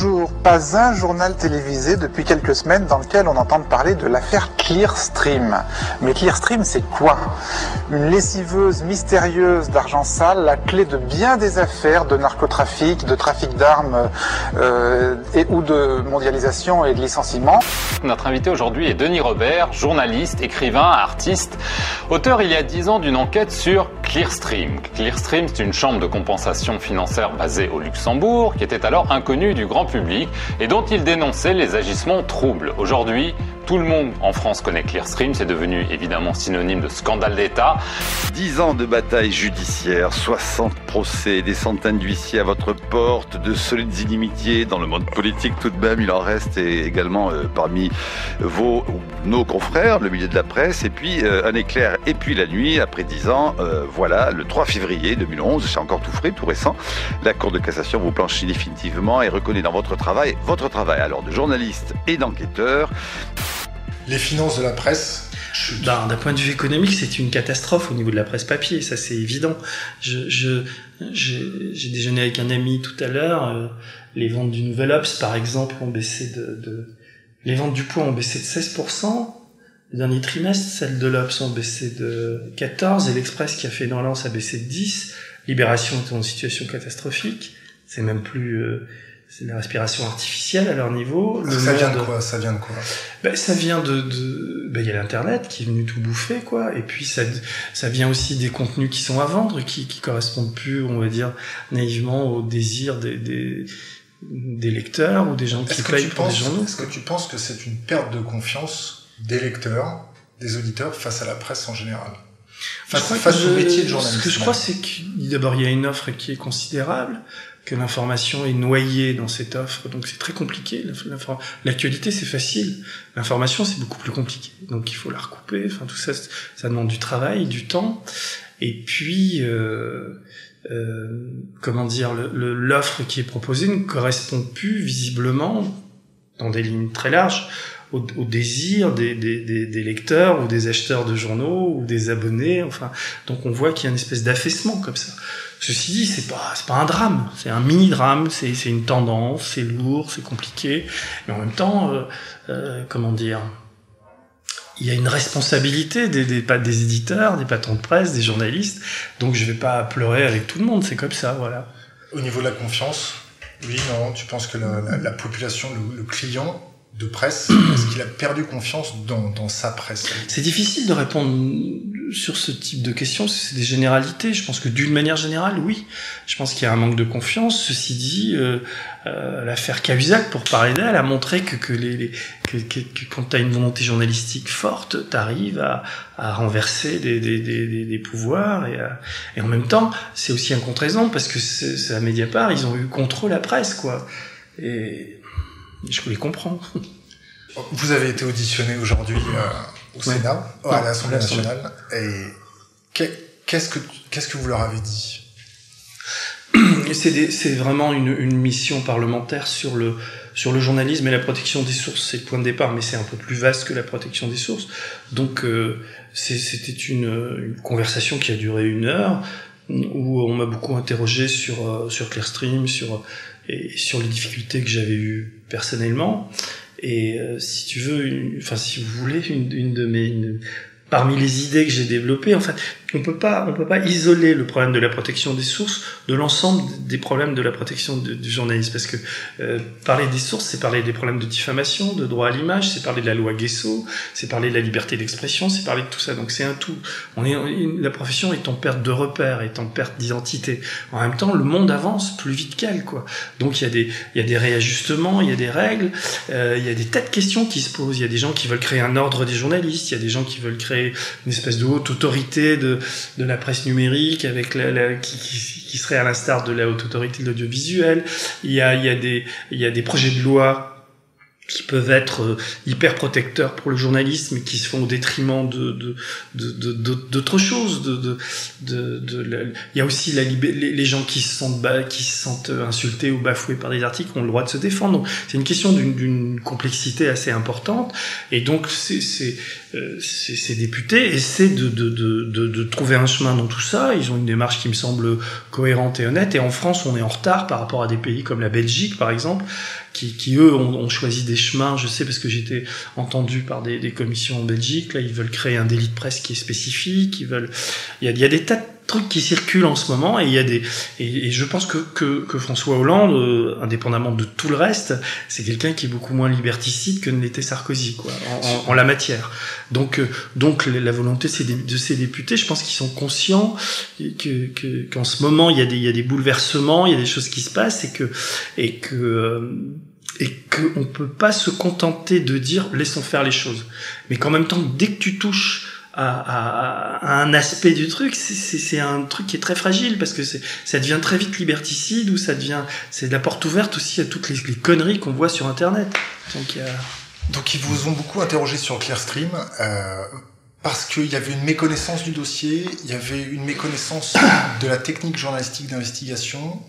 bonjour. Pas un journal télévisé depuis quelques semaines dans lequel on entend parler de l'affaire Clearstream. Mais Clearstream, c'est quoi? Une lessiveuse mystérieuse d'argent sale, la clé de bien des affaires de narcotrafic, de trafic d'armes euh, et ou de mondialisation et de licenciement. Notre invité aujourd'hui est Denis Robert, journaliste, écrivain, artiste, auteur il y a dix ans d'une enquête sur Clearstream. Clearstream, c'est une chambre de compensation financière basée au Luxembourg qui était alors inconnue du grand public et dont il dénonçait les agissements troubles. Aujourd'hui, tout le monde en France connaît Clearstream, c'est devenu évidemment synonyme de scandale d'État. 10 ans de bataille judiciaire, 60 procès, des centaines d'huissiers à votre porte, de solides inimitiés dans le monde politique tout de même, il en reste également euh, parmi vos nos confrères, le milieu de la presse, et puis euh, un éclair et puis la nuit, après 10 ans, euh, voilà, le 3 février 2011, c'est encore tout frais, tout récent, la Cour de cassation vous planchit définitivement et reconnaît dans votre travail, votre travail. Alors de journaliste et d'enquêteur les finances de la presse ben, D'un point de vue économique, c'est une catastrophe au niveau de la presse papier, ça c'est évident. J'ai déjeuné avec un ami tout à l'heure. Euh, les ventes du Nouvel Ops, par exemple, ont baissé de, de... Les ventes du poids ont baissé de 16%. Le dernier trimestre, celles de l'Obs ont baissé de 14 et l'Express qui a fait une relance a baissé de 10. Libération est en situation catastrophique. C'est même plus... Euh, c'est la respiration artificielle à leur niveau. ça vient de quoi Ça vient de quoi ben, ça vient de, de ben, il y a l'internet qui est venu tout bouffer quoi, et puis ça, ça vient aussi des contenus qui sont à vendre, qui, qui correspondent plus, on va dire naïvement, au désir des, des, des lecteurs ou des gens qui payent pour penses, des journaux. Est-ce que tu penses que c'est une perte de confiance des lecteurs, des auditeurs face à la presse en général? Face, face au métier de journaliste. Ce que je crois, c'est que d'abord il y a une offre qui est considérable que l'information est noyée dans cette offre, donc c'est très compliqué. L'actualité c'est facile, l'information c'est beaucoup plus compliqué, donc il faut la recouper. Enfin tout ça, ça demande du travail, du temps, et puis euh, euh, comment dire, l'offre qui est proposée ne correspond plus visiblement dans des lignes très larges au, désir des, des, lecteurs ou des acheteurs de journaux ou des abonnés. Enfin, donc on voit qu'il y a une espèce d'affaissement comme ça. Ceci dit, c'est pas pas un drame, c'est un mini drame, c'est une tendance, c'est lourd, c'est compliqué, mais en même temps, euh, euh, comment dire, il y a une responsabilité des, des, des éditeurs, des patrons de presse, des journalistes. Donc je vais pas pleurer avec tout le monde, c'est comme ça, voilà. Au niveau de la confiance, oui, non, tu penses que la, la, la population, le client de presse Est-ce qu'il a perdu confiance dans, dans sa presse C'est difficile de répondre sur ce type de questions, c'est des généralités. Je pense que d'une manière générale, oui. Je pense qu'il y a un manque de confiance. Ceci dit, euh, euh, l'affaire Cahuzac, pour parler d'elle, a montré que, que, les, les que, que, que, quand tu as une volonté journalistique forte, tu arrives à, à renverser des, des, des, des pouvoirs. Et, à, et en même temps, c'est aussi un contre-exemple, parce que c'est à Mediapart, ils ont eu contre la presse, quoi. Et je les comprends. Vous avez été auditionné aujourd'hui euh, au Sénat, ouais. à l'Assemblée nationale, et qu'est-ce que qu'est-ce que vous leur avez dit? C'est vraiment une, une, mission parlementaire sur le sur le journalisme et la protection des sources. C'est le point de départ, mais c'est un peu plus vaste que la protection des sources. Donc euh, c'était une, une conversation qui a duré une heure où on m'a beaucoup interrogé sur euh, sur Clearstream, sur et sur les difficultés que j'avais eues personnellement. Et euh, si tu veux, une, enfin si vous voulez, une, une de mes, une, parmi les idées que j'ai développées, en fait, on peut pas, on peut pas isoler le problème de la protection des sources de l'ensemble des problèmes de la protection du journalisme, parce que euh, parler des sources, c'est parler des problèmes de diffamation, de droit à l'image, c'est parler de la loi Guesso, c'est parler de la liberté d'expression, c'est parler de tout ça. Donc c'est un tout. On est, la profession est en perte de repères, est en perte d'identité. En même temps, le monde avance plus vite qu'elle, quoi. Donc il y a des, il y a des réajustements, il y a des règles, euh, il y a des tas de questions qui se posent. Il y a des gens qui veulent créer un ordre des journalistes, il y a des gens qui veulent créer une espèce de haute autorité de de, la presse numérique avec qui, serait à l'instar de la haute autorité de l'audiovisuel. Il y a des projets de loi qui peuvent être euh, hyper protecteurs pour le journalisme et qui se font au détriment de de d'autres choses de de, de, de il y a aussi la les, gens qui se sentent qui se sentent insultés ou bafoués par des articles ont le droit de se défendre donc c'est une question d'une complexité assez importante et donc c'est c'est euh, ces députés essaient de, de, de, de, trouver un chemin dans tout ça. Ils ont une démarche qui me semble cohérente et honnête. Et en France, on est en retard par rapport à des pays comme la Belgique, par exemple, qui, qui eux ont, ont, choisi des chemins. Je sais parce que j'étais entendu par des, des, commissions en Belgique. Là, ils veulent créer un délit de presse qui est spécifique. Ils veulent. Il y a, il y a des tas de trucs qui circulent en ce moment et il y a des et, je pense que, que, que François Hollande euh, indépendamment de tout le reste c'est quelqu'un qui est beaucoup moins liberticide que ne l'était Sarkozy quoi en, en, la matière donc euh, donc la volonté de ces députés je pense qu'ils sont conscients que qu'en ce moment il y a des il y a des bouleversements il y a des choses qui se passent et que et que euh, et qu'on peut pas se contenter de dire laissons faire les choses mais qu'en même temps dès que tu touches à, un aspect du truc, c'est un truc qui est très fragile parce que ça devient très vite liberticide ou ça devient c'est la porte ouverte aussi à toutes les, conneries qu'on voit sur Internet. Donc, Donc ils vous ont beaucoup interrogé sur Clearstream. Euh, parce qu'il y avait une méconnaissance du dossier, il y avait une méconnaissance de la technique journalistique d'investigation,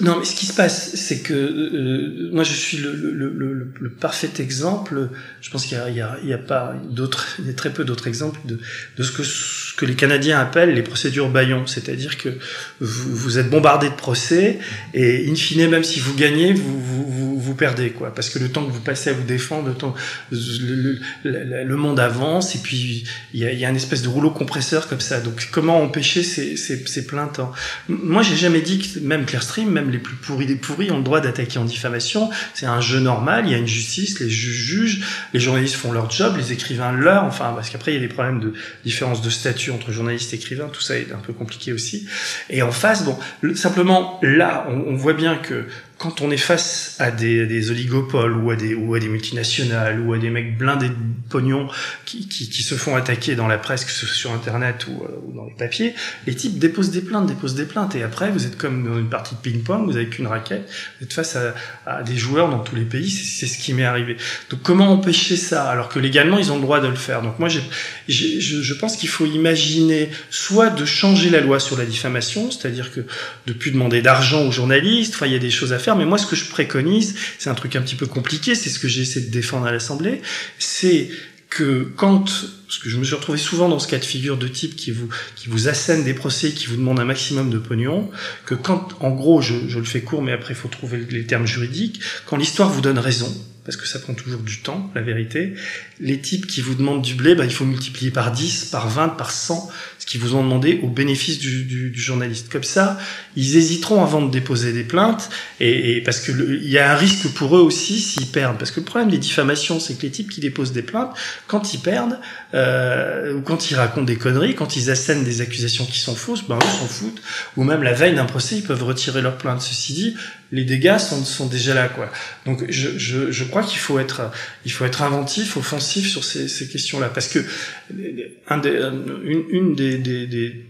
non, mais ce qui se passe, c'est que euh, moi je suis le, le, le, le, parfait exemple. Je pense qu'il y, y, y a, pas d'autres, il y a très peu d'autres exemples de, de ce que que les Canadiens appellent les procédures Bayon, c'est-à-dire que vous, êtes bombardé de procès et in fine, même si vous gagnez, vous, vous, vous, perdez quoi, parce que le temps que vous passez à vous défendre, le monde avance et puis il y a, y une espèce de rouleau compresseur comme ça. Donc comment empêcher ces, ces, ces plaintes hein Moi, j'ai jamais dit que même Clearstream, même les plus pourris des pourris ont le droit d'attaquer en diffamation. C'est un jeu normal, il y a une justice, les juges jugent, les journalistes font leur job, les écrivains leur, enfin, parce qu'après il y a des problèmes de différence de statut entre journalistes et écrivains, tout ça est un peu compliqué aussi. Et en face, bon, simplement là, on, on voit bien que quand on est face à des, oligopoles ou à des, multinationales ou à des mecs blindés de pognon qui, se font attaquer dans la presse, que ce soit sur Internet ou, euh, ou, dans les papiers, les types déposent des plaintes, déposent des plaintes. Et après, vous êtes comme dans une partie de ping-pong, vous avez qu'une raquette, vous êtes face à, des joueurs dans tous les pays, c'est ce qui m'est arrivé. Donc comment empêcher ça alors que légalement, ils ont le droit de le faire? Donc moi, je, pense qu'il faut imaginer soit de changer la loi sur la diffamation, c'est-à-dire que de plus demander d'argent aux journalistes, il y a des choses à mais moi, ce que je préconise, c'est un truc un petit peu compliqué, c'est ce que j'ai essayé de défendre à l'Assemblée, c'est que quand, parce que je me suis retrouvé souvent dans ce cas de figure de type qui vous, qui vous assène des procès, qui vous demande un maximum de pognon, que quand, en gros, je le fais court, mais après il faut trouver les termes juridiques, quand l'histoire vous donne raison, parce que ça prend toujours du temps, la vérité. Les types qui vous demandent du blé, bah, il faut multiplier par 10, par 20, par 100, ce qu'ils vous ont demandé au bénéfice du, du, du, journaliste. Comme ça, ils hésiteront avant de déposer des plaintes, et, parce que il y a un risque pour eux aussi s'ils perdent. Parce que le problème des diffamations, c'est que les types qui déposent des plaintes, quand ils perdent, euh, ou quand ils racontent des conneries, quand ils assènent des accusations qui sont fausses, ben eux s'en foutent. Ou même la veille d'un procès, ils peuvent retirer leur plainte. Ceci dit, les dégâts sont, sont déjà là, quoi. Donc je, je, je crois qu'il faut être, il faut être inventif, offensif sur ces, ces questions-là, parce que un des, une, une des, des, des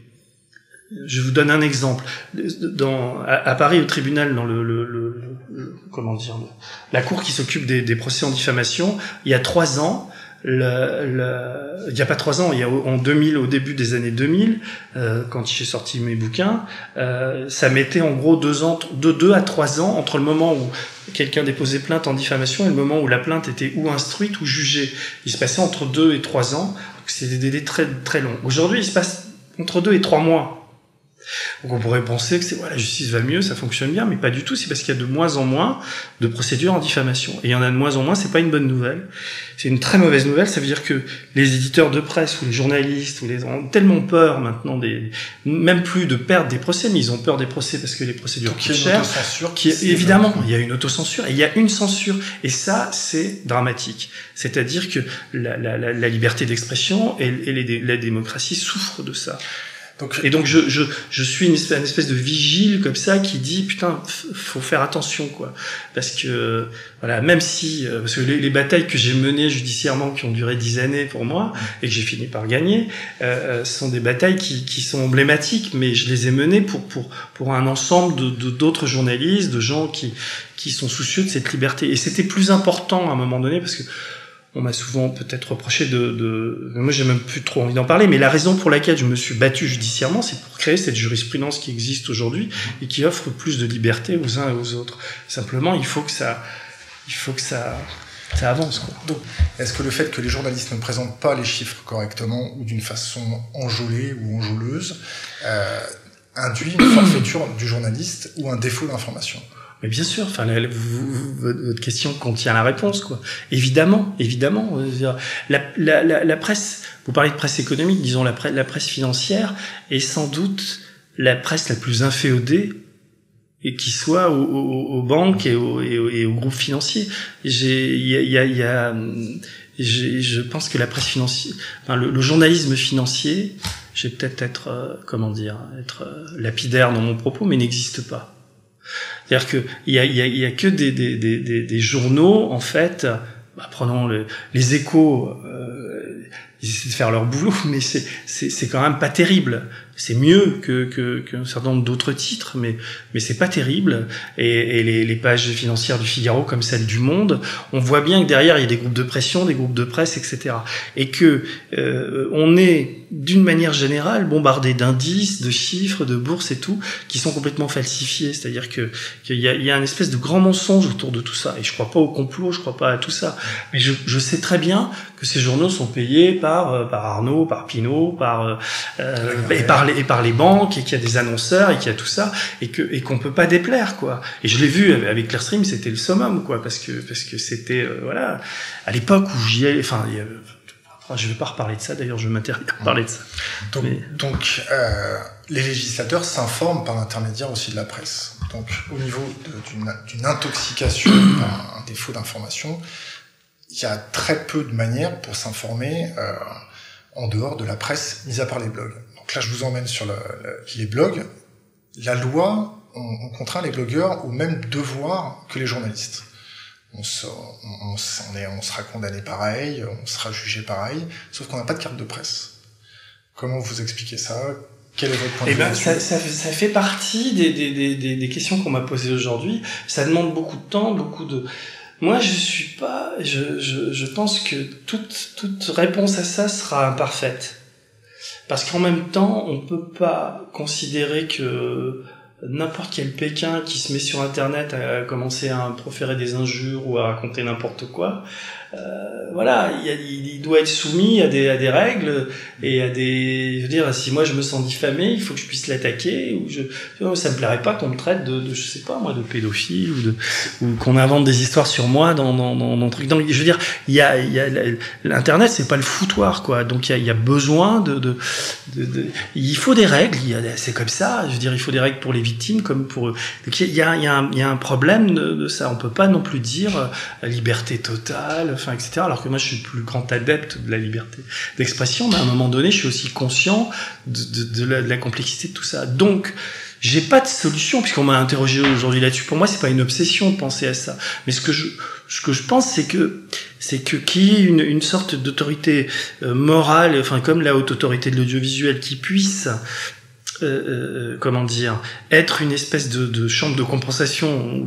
je vous donne un exemple. Dans, à, Paris, au tribunal, dans le, le, le, comment dire, la cour qui s'occupe des, procès en diffamation, il y a trois ans, le, le, il n'y a pas trois ans, il y a en 2000, au début des années 2000, euh, quand j'ai sorti mes bouquins, euh, ça mettait en gros deux ans, de deux à trois ans entre le moment où quelqu'un déposait plainte en diffamation et le moment où la plainte était ou instruite ou jugée. Il se passait entre deux et trois ans. C'est des délais très très longs. Aujourd'hui, il se passe entre deux et trois mois. Donc on pourrait penser que c'est voilà, la justice va mieux, ça fonctionne bien, mais pas du tout. C'est parce qu'il y a de moins en moins de procédures en diffamation. Et il y en a de moins en moins. C'est pas une bonne nouvelle. C'est une très mauvaise nouvelle. Ça veut dire que les éditeurs de presse ou les journalistes ou les ont tellement peur maintenant des, même plus de perdre des procès, mais ils ont peur des procès parce que les procédures coûtent cher. Qui évidemment, il y a une autocensure et il y a une censure. Et ça, c'est dramatique. C'est-à-dire que la, la, la, la liberté d'expression et, et les, la démocratie souffrent de ça. Et donc je, je, je suis une espèce, une espèce de vigile comme ça qui dit putain faut faire attention quoi. Parce que voilà même si euh, parce que les, les batailles que j'ai menées judiciairement qui ont duré dix années pour moi et que j'ai fini par gagner euh, euh, sont des batailles qui, qui sont emblématiques mais je les ai menées pour pour pour un ensemble de d'autres journalistes de gens qui qui sont soucieux de cette liberté. Et c'était plus important à un moment donné parce que on m'a souvent peut-être reproché de, de... moi j'ai même plus trop envie d'en parler, mais la raison pour laquelle je me suis battu judiciairement, c'est pour créer cette jurisprudence qui existe aujourd'hui et qui offre plus de liberté aux uns et aux autres. Simplement, il faut que ça, il faut que ça, avance. Donc, est-ce que le fait que les journalistes ne présentent pas les chiffres correctement ou d'une façon enjôlée ou enjôleuse euh, induit une forfaiture du journaliste ou un défaut d'information? Mais bien sûr, enfin, votre question contient la réponse, quoi. Évidemment, évidemment. La, presse, vous parlez de presse économique, disons la presse, financière est sans doute la presse la plus inféodée et qui soit aux, banques et aux, groupes financiers. J'ai, il y a, y y a je pense que la presse financière, enfin, le, le journalisme financier, je vais peut-être être, euh, comment dire, être euh, lapidaire dans mon propos, mais n'existe pas. C'est-à-dire qu'il y a, y, a, que des, journaux, en fait, bah, prenons les échos, euh, ils essaient de faire leur boulot, mais c'est quand même pas terrible c'est mieux que qu'un certain nombre d'autres titres, mais mais c'est pas terrible. Et, et les, les, pages financières du Figaro, comme celle du Monde, on voit bien que derrière il y a des groupes de pression, des groupes de presse, etc. Et que euh, on est d'une manière générale bombardé d'indices, de chiffres, de bourses et tout, qui sont complètement falsifiés. C'est-à-dire que qu'il y a, y a une espèce de grand mensonge autour de tout ça. Et je crois pas au complot, je crois pas à tout ça. Mais je, je sais très bien que ces journaux sont payés par euh, par Arnaud, par Pinault, par euh, et par et par les banques et qu'il y a des annonceurs et qu'il y a tout ça et que et qu'on peut pas déplaire quoi. Et je l'ai vu avec Clearstream, c'était le summum quoi parce que parce que c'était euh, voilà à l'époque où j'y ai enfin je vais pas reparler de ça d'ailleurs, je m'interdis à parler de ça. Donc, donc euh, les législateurs s'informent par l'intermédiaire aussi de la presse. Donc au niveau d'une intoxication par un défaut d'information, il y a très peu de manières pour s'informer euh, en dehors de la presse, mis à part les blogs. Donc là, je vous emmène sur le, les blogs. La loi, on, on, contraint les blogueurs au même devoir que les journalistes. On, se, on, on, est, sera condamné pareil, on sera jugé pareil, sauf qu'on n'a pas de carte de presse. Comment vous expliquez ça? Quel est votre point de eh vue? ben, ça, ça, ça, fait partie des, des, des, des questions qu'on m'a posées aujourd'hui. Ça demande beaucoup de temps, beaucoup de... Moi, je suis pas... Je, je, pense que toute, toute réponse à ça sera imparfaite. Parce qu'en même temps, on peut pas considérer que n'importe quel Pékin qui se met sur Internet à commencer à proférer des injures ou à raconter n'importe quoi, euh, voilà, il, il, doit être soumis à des, à des règles et à des. Je veux dire, si moi je me sens diffamé, il faut que je puisse l'attaquer. Ou je, ça me plairait pas qu'on me traite de, de, je sais pas moi, de pédophile ou de ou qu'on invente des histoires sur moi dans dans dans, dans truc. Je veux dire, il y a il y a l'internet, c'est pas le foutoir quoi. Donc il y a, il y a besoin de, de, de, il faut des règles. C'est comme ça. Je veux dire, il faut des règles pour les victimes comme pour eux. Donc il y a il y a un, il y a un problème de, de ça. On peut pas non plus dire euh, liberté totale etc. Alors que moi, je suis le plus grand adepte de la liberté d'expression, mais à un moment donné, je suis aussi conscient de, la, de la, complexité de tout ça. Donc, j'ai pas de solution puisqu'on m'a interrogé aujourd'hui là-dessus. Pour moi, c'est pas une obsession de penser à ça, mais ce que je ce que je pense, c'est que c'est que qu'il y ait une, une sorte d'autorité euh, morale, enfin comme la haute autorité de l'audiovisuel, qui puisse euh, euh, comment dire, être une espèce de, chambre de compensation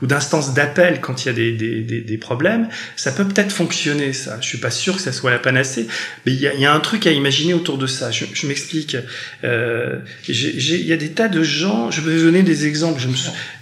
ou d'instance d'appel quand il y a des, problèmes, ça peut peut-être fonctionner. Ça, je suis pas sûr que ça soit la panacée, mais il y a, un truc à imaginer autour de ça. Je, m'explique. Euh, il y a des tas de gens. Je vais donner des exemples.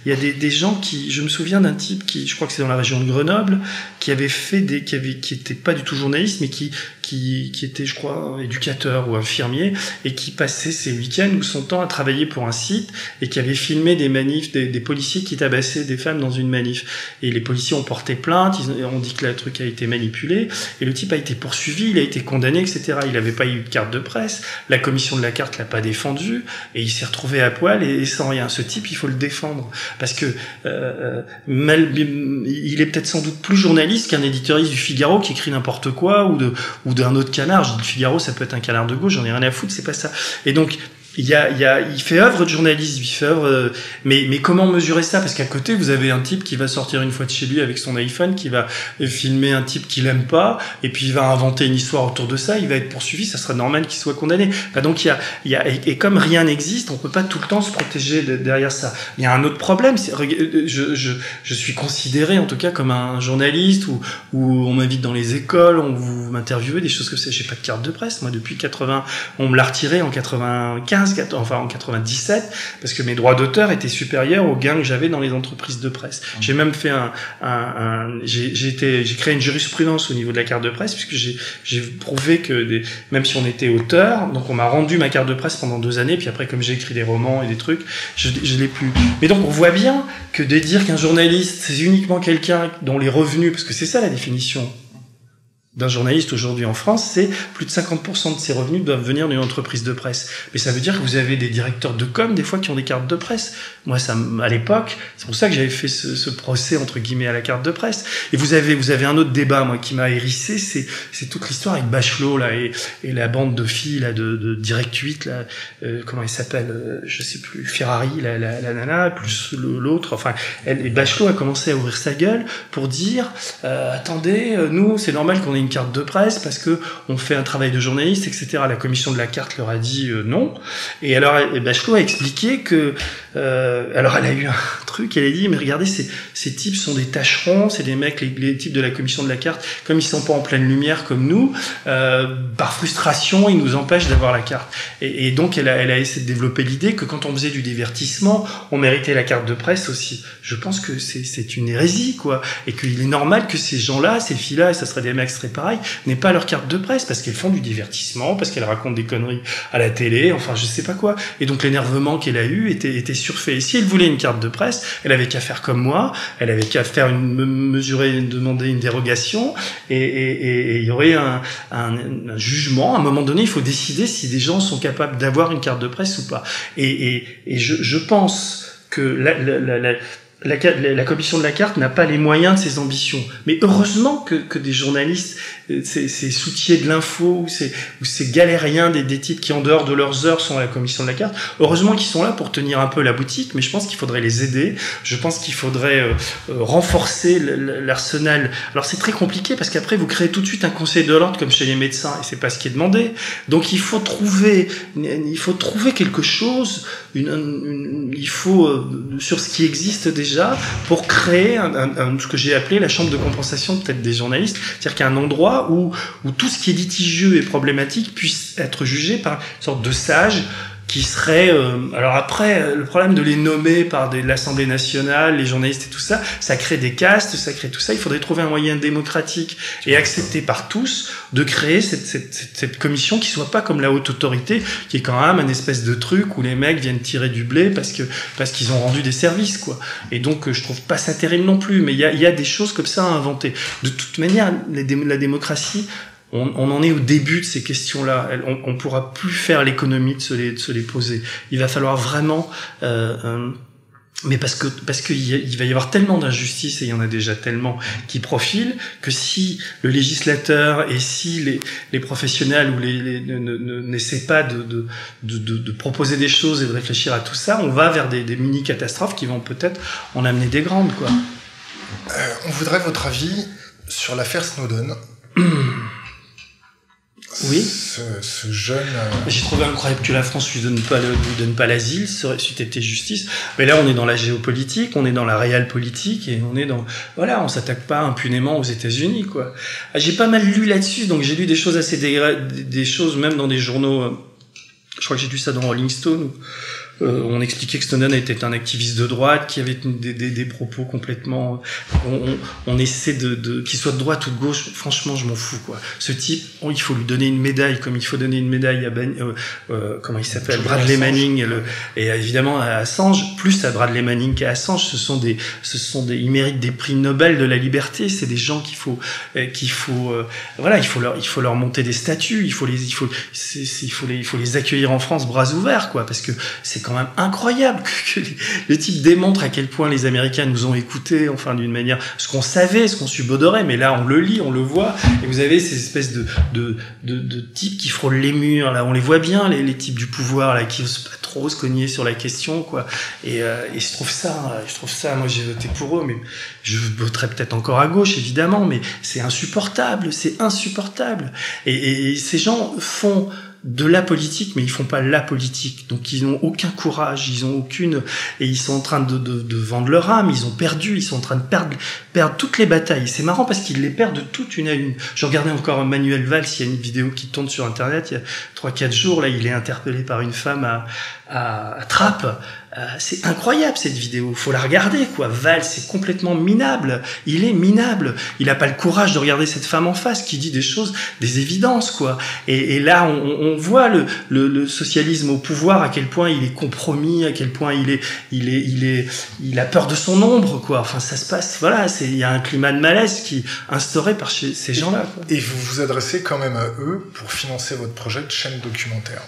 Il y a des, des gens qui, je me souviens d'un type qui, je crois que c'est dans la région de Grenoble, qui avait fait des, qui avait, qui était pas du tout journaliste, mais qui qui, qui était, je crois, éducateur ou infirmier, et qui passait ses week-ends ou son temps à travailler pour un site, et qui avait filmé des manifs, des, des policiers qui tabassaient des femmes dans une manif. Et les policiers ont porté plainte, ils ont dit que le truc a été manipulé, et le type a été poursuivi, il a été condamné, etc. Il n'avait pas eu de carte de presse, la commission de la carte l'a pas défendu, et il s'est retrouvé à poil et, sans rien. Ce type, il faut le défendre, parce que euh, mal, il est peut-être sans doute plus journaliste qu'un éditorialiste du Figaro qui écrit n'importe quoi, ou de, ou d'un autre canard. Je dis Figaro, ça peut être un canard de gauche, j'en ai rien à foutre, c'est pas ça. Et donc il y a, il y a, il fait œuvre de journaliste, il fait œuvre, euh, mais, mais comment mesurer ça? Parce qu'à côté, vous avez un type qui va sortir une fois de chez lui avec son iPhone, qui va filmer un type qu'il aime pas, et puis il va inventer une histoire autour de ça, il va être poursuivi, ça serait normal qu'il soit condamné. donc il y a, il y a et, comme rien n'existe, on peut pas tout le temps se protéger derrière ça. Il y a un autre problème, euh, je, je, je suis considéré en tout cas comme un journaliste, où, on m'invite dans les écoles, on vous m'interviewe, des choses que c'est. J'ai pas de carte de presse, moi depuis 80, on me l'a retiré en 95 enfin en 97, parce que mes droits d'auteur étaient supérieurs aux gains que j'avais dans les entreprises de presse. Mmh. J'ai même fait un, un, un j'ai été, j'ai créé une jurisprudence au niveau de la carte de presse, puisque j'ai prouvé que des, même si on était auteur, donc on m'a rendu ma carte de presse pendant deux années, puis après comme j'ai écrit des romans et des trucs, je, je l'ai plus. Mais donc on voit bien que de dire qu'un journaliste c'est uniquement quelqu'un dont les revenus, parce que c'est ça la définition d'un journaliste aujourd'hui en France, c'est plus de 50% de ses revenus doivent venir d'une entreprise de presse. Mais ça veut dire que vous avez des directeurs de com, des fois, qui ont des cartes de presse. Moi, ça, à l'époque, c'est pour ça que j'avais fait ce, ce, procès, entre guillemets, à la carte de presse. Et vous avez, vous avez un autre débat, moi, qui m'a hérissé, c'est, c'est toute l'histoire avec Bachelot, là, et, et, la bande de filles, là, de, de Direct 8, là, euh, comment elle s'appelle, euh, je sais plus, Ferrari, la, la, la nana, plus l'autre, enfin, elle, et Bachelot a commencé à ouvrir sa gueule pour dire, euh, attendez, euh, nous, c'est normal qu'on ait une carte de presse parce que on fait un travail de journaliste, etc. La commission de la carte leur a dit euh, non. Et alors, Bachelot a expliqué que, euh, alors elle a eu un truc, elle a dit, mais regardez, ces, types sont des tâcherons, c'est des mecs, les, types de la commission de la carte, comme ils sont pas en pleine lumière comme nous, euh, par frustration, ils nous empêchent d'avoir la carte. Et, et donc, elle a, essayé de développer l'idée que quand on faisait du divertissement, on méritait la carte de presse aussi. Je pense que c'est une hérésie, quoi. Et qu'il est normal que ces gens-là, ces filles-là, et ça serait des mecs très pareil, n'est pas leur carte de presse parce qu'elles font du divertissement, parce qu'elles racontent des conneries à la télé, enfin je sais pas quoi. Et donc l'énervement qu'elle a eu était, était surfait. Et si elle voulait une carte de presse, elle avait qu'à faire comme moi, elle avait qu'à faire une mesurer, demander une dérogation, et il y aurait un, un, un, jugement. À un moment donné, il faut décider si des gens sont capables d'avoir une carte de presse ou pas. Et, et, et je, je pense que la, la, la, la, la, commission de la carte n'a pas les moyens de ses ambitions. Mais heureusement que, des journalistes, ces, ces soutiers de l'info ou ces, galériens des, types qui en dehors de leurs heures sont à la commission de la carte, heureusement qu'ils sont là pour tenir un peu la boutique, mais je pense qu'il faudrait les aider, je pense qu'il faudrait euh, euh, renforcer l'arsenal. Alors c'est très compliqué parce qu'après vous créez tout de suite un conseil de l'ordre comme chez les médecins et c'est pas ce qui est demandé. Donc il faut trouver, il faut trouver quelque chose, il faut sur ce qui existe déjà pour créer ce que j'ai appelé la chambre de compensation peut-être des journalistes, c'est-à-dire qu'il y a un endroit où, tout ce qui est litigieux et problématique puisse être jugé par une sorte de sage qui serait euh, alors après le problème de les nommer par l'Assemblée nationale, les journalistes et tout ça, ça crée des castes, ça crée tout ça. Il faudrait trouver un moyen démocratique et accepté par tous de créer cette, cette, cette, commission qui soit pas comme la haute autorité, qui est quand même un espèce de truc où les mecs viennent tirer du blé parce que parce qu'ils ont rendu des services quoi. Et donc je trouve pas ça terrible non plus, mais il y a, y a des choses comme ça à inventer. De toute manière, la démocratie on, on, en est au début de ces questions-là. On, ne pourra plus faire l'économie de, de, se les poser. Il va falloir vraiment, euh, mais parce que parce qu'il va y avoir tellement d'injustices et il y en a déjà tellement qui profilent que si le législateur et si les, les professionnels ou les, n'essaient pas de de, de, de, proposer des choses et de réfléchir à tout ça, on va vers des, des mini catastrophes qui vont peut-être en amener des grandes quoi. Euh, on voudrait votre avis sur l'affaire Snowden. Oui. Ce, ce jeune. Euh, J'ai trouvé incroyable que la France lui donne pas le, lui donne pas l'asile, été justice. Mais là, on est dans la géopolitique, on est dans la réelle politique et on est dans voilà, on s'attaque pas impunément aux États-Unis quoi. Ah, j'ai pas mal lu là-dessus, donc j'ai lu des choses assez des choses même dans des journaux. Euh, je crois que j'ai lu ça dans Rolling Stone. Euh, on expliquait que Snowden était un activiste de droite, qui avait des, des, des propos complètement. On, on, essaie de, de qu'il soit de droite ou de gauche. Franchement, je m'en fous quoi. Ce type, il faut lui donner une médaille, comme il faut donner une médaille à ben, euh, euh, comment il s'appelle, Bradley Manning, le, et évidemment à Assange, plus à Bradley Manning qu'à Assange. Ce sont des, ce sont des, ils méritent des prix Nobel de la liberté. C'est des gens qu'il faut, qu'il faut, voilà, il faut leur, il faut leur monter des statuts. Il faut les, il faut, il faut les, il faut les accueillir en France bras ouverts, quoi, parce que c'est quand même incroyable que, le type démontre à quel point les Américains nous ont écoutés, enfin d'une manière, ce qu'on savait, ce qu'on subodorait, mais là on le lit, on le voit, et vous avez ces espèces de de, de, de types qui frôlent les murs, là on les voit bien, les, les types du pouvoir, là qui osent pas trop se cogner sur la question, quoi. Et, euh, et je trouve ça, je trouve ça, moi j'ai voté pour eux, mais je voterai peut-être encore à gauche, évidemment, mais c'est insupportable, c'est insupportable. Et, et, ces gens font de la politique, mais ils font pas la politique. Donc ils n'ont aucun courage, ils ont aucune, et ils sont en train de, de, de, vendre leur âme. Ils ont perdu, ils sont en train de perdre, perdre toutes les batailles. C'est marrant parce qu'ils les perdent toutes une à une. Je regardais encore Manuel Valls, il y a une vidéo qui tourne sur Internet il y a trois quatre jours. Là, il est interpellé par une femme à, à, à. Euh, c'est incroyable cette vidéo, faut la regarder quoi. Val, c'est complètement minable. Il est minable. Il n'a pas le courage de regarder cette femme en face qui dit des choses, des évidences quoi. Et, et là, on, on voit le, le, le, socialisme au pouvoir à quel point il est compromis, à quel point il est, il est, il est, il a peur de son ombre quoi. Enfin, ça se passe. Voilà, c'est il y a un climat de malaise qui est instauré par chez, ces gens-là. Et vous vous adressez quand même à eux pour financer votre projet de chaîne documentaire.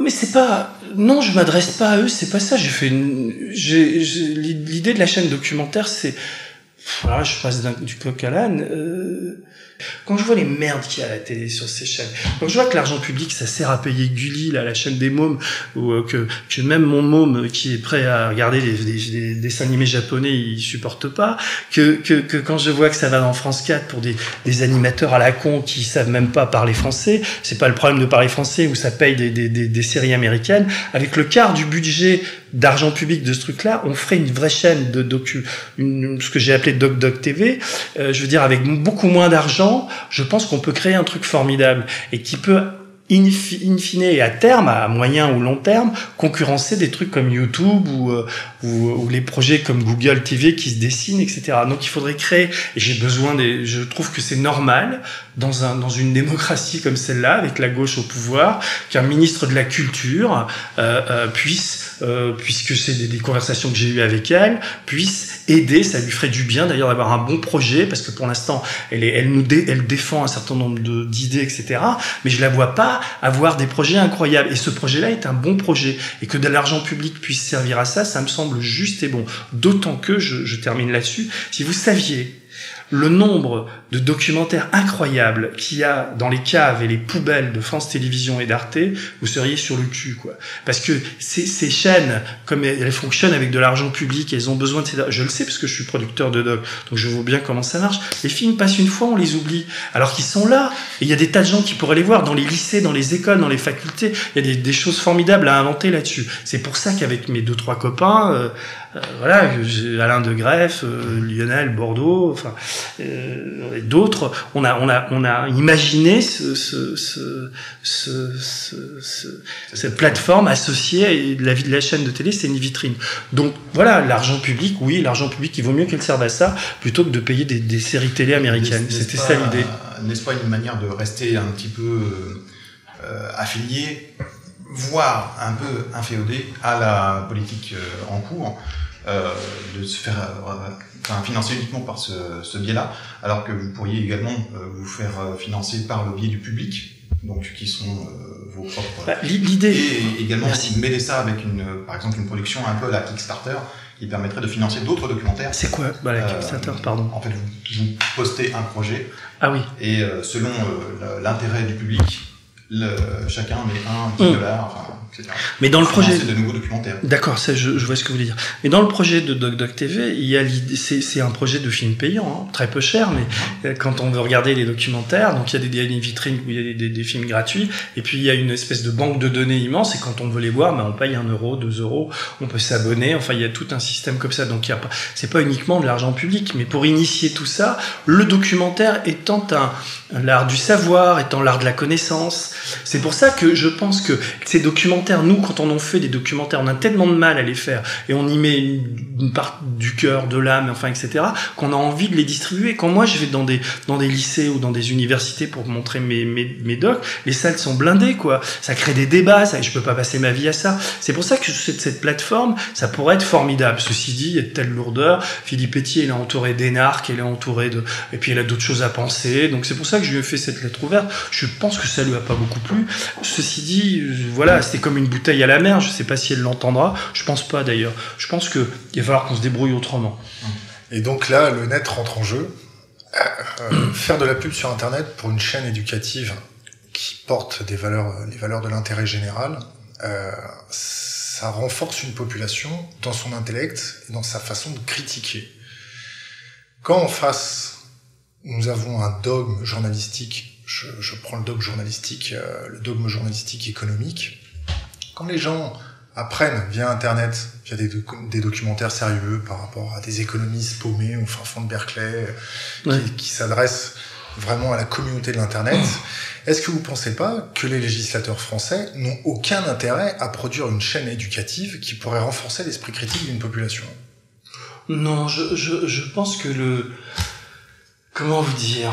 Mais c'est pas. Non, je m'adresse pas à eux. C'est pas ça. J'ai fait une. L'idée de la chaîne documentaire, c'est. Voilà, je passe du coq à l'âne. Euh... Quand je vois les merdes qu'il y a à la télé sur ces chaînes, quand je vois que l'argent public ça sert à payer Gulli, là, la chaîne des mômes, ou euh, que, que même mon môme qui est prêt à regarder des, des, des dessins animés japonais, il supporte pas, que, que, que, quand je vois que ça va dans France 4 pour des, des animateurs à la con qui savent même pas parler français, c'est pas le problème de parler français où ça paye des, des, des séries américaines, avec le quart du budget d'argent public de ce truc-là, on ferait une vraie chaîne de docu, une, ce que j'ai appelé Doc Doc TV, euh, je veux dire avec beaucoup moins d'argent je pense qu'on peut créer un truc formidable et qui peut in, fine et à terme, à moyen ou long terme, concurrencer des trucs comme YouTube ou, euh, ou, ou, les projets comme Google TV qui se dessinent, etc. Donc il faudrait créer, et j'ai besoin des, je trouve que c'est normal dans, un, dans une démocratie comme celle-là, avec la gauche au pouvoir, qu'un ministre de la culture euh, euh, puisse, euh, puisque c'est des, des, conversations que j'ai eues avec elle, puisse aider, ça lui ferait du bien d'ailleurs d'avoir un bon projet, parce que pour l'instant, elle, elle dé, elle défend un certain nombre d'idées, etc. Mais je la vois pas avoir des projets incroyables. Et ce projet-là est un bon projet. Et que de l'argent public puisse servir à ça, ça me semble juste et bon. D'autant que, je, termine là-dessus, si vous saviez le nombre de documentaires incroyables qu'il y a dans les caves et les poubelles de France Télévisions et d'Arte, vous seriez sur le cul, quoi. Parce que ces, chaînes, comme elles fonctionnent avec de l'argent public, elles ont besoin de ces... Je le sais parce que je suis producteur de doc, donc je vois bien comment ça marche. Les films passent une fois, on les oublie. Alors qu'ils sont là. Et il y a des tas de gens qui pourraient les voir dans les lycées, dans les écoles, dans les facultés. Il y a des, des choses formidables à inventer là-dessus. C'est pour ça qu'avec mes deux, trois copains, euh, voilà, Alain de Greff, euh, Lionel, Bordeaux, enfin, euh, d'autres, on a, on a, on a imaginé ce, ce, ce, ce, ce cette plateforme associée à la vie de la chaîne de télé, c'est une vitrine. Donc voilà, l'argent public, oui, l'argent public, il vaut mieux qu'elle serve à ça plutôt que de payer des, des séries télé américaines. C'était ça l'idée. N'est-ce pas une manière de rester un petit peu euh, affilié voire un peu inféodé à la politique euh, en cours, euh, de se faire euh, enfin, financer uniquement par ce, ce biais-là, alors que vous pourriez également euh, vous faire euh, financer par le biais du public, donc qui sont euh, vos propres. Bah, L'idée. Et également Merci. mêler ça avec une, par exemple, une production un peu à la Kickstarter qui permettrait de financer d'autres documentaires. C'est quoi? Bah, la Kickstarter, euh, pardon En fait, vous, vous, postez un projet. Ah oui. Et euh, selon l'intérêt du public, le, chacun met un 10 dollars, enfin, etc. Mais dans le projet de nouveaux documentaires. D'accord, je, je, vois ce que vous voulez dire. Mais dans le projet de Doc Doc TV, c'est un projet de film payant, hein, très peu cher, mais quand on veut regarder les documentaires, donc il y a des, y a des vitrines où il y a des, des, des, films gratuits, et puis il y a une espèce de banque de données immense, et quand on veut les voir, ben, on paye un euro, deux euros, on peut s'abonner. Enfin, il y a tout un système comme ça. Donc c'est pas uniquement de l'argent public, mais pour initier tout ça, le documentaire étant un l'art du savoir, étant l'art de la connaissance. C'est pour ça que je pense que ces documentaires, nous, quand on en fait des documentaires, on a tellement de mal à les faire et on y met une, part du cœur, de l'âme, enfin, etc., qu'on a envie de les distribuer. Quand moi, je vais dans des, dans des lycées ou dans des universités pour montrer mes, mes, mes docs, les salles sont blindées, quoi. Ça crée des débats, ça, je peux pas passer ma vie à ça. C'est pour ça que cette, cette plateforme, ça pourrait être formidable. Ceci dit, il y a de telle lourdeur. Philippe Etier, il est entouré d'énarques, il est entouré de, et puis il a d'autres choses à penser. Donc c'est pour ça que je lui ai fait cette lettre ouverte. Je pense que ça lui a pas beaucoup beaucoup plu. Ceci dit, voilà, c'était comme une bouteille à la mer. Je sais pas si elle l'entendra. Je pense pas d'ailleurs. Je pense que il va falloir qu'on se débrouille autrement. Et donc là, le net rentre en jeu. Euh, faire de la pub sur Internet pour une chaîne éducative qui porte des valeurs, les valeurs de l'intérêt général, euh, ça renforce une population dans son intellect et dans sa façon de critiquer. Quand en face, nous avons un dogme journalistique, je, je prends le dogme journalistique, euh, le dogme journalistique économique, quand les gens apprennent via Internet, via des, des, documentaires sérieux par rapport à des économistes paumés au fin fond de Berkeley, euh, qui, qui s'adressent vraiment à la communauté de l'Internet, est-ce que vous ne pensez pas que les législateurs français n'ont aucun intérêt à produire une chaîne éducative qui pourrait renforcer l'esprit critique d'une population? Non, je, je, je pense que le... Comment vous dire?